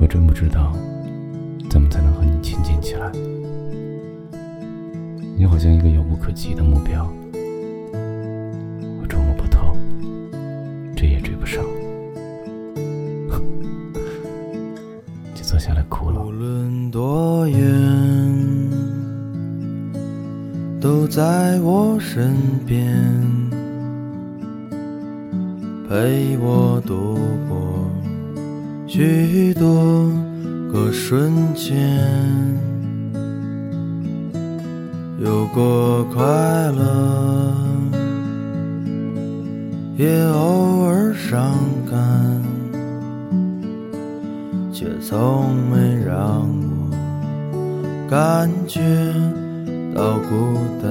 我真不知道怎么才能和你亲近起来。你好像一个遥不可及的目标，我捉摸不透，追也追不上，就坐下来哭了。无论多远，都在我身边，陪我度过许多个瞬间，有过快乐，也偶尔伤感。却从没让我感觉到孤单。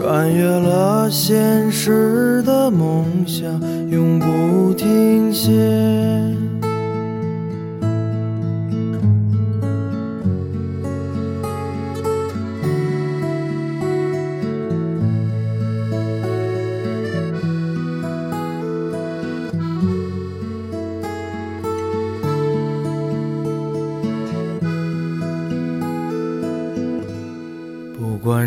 穿越了现实的梦想，永不停歇。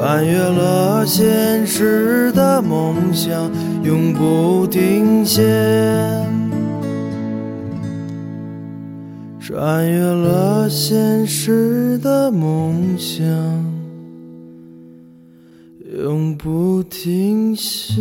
穿越了现实的梦想，永不停歇。穿越了现实的梦想，永不停歇。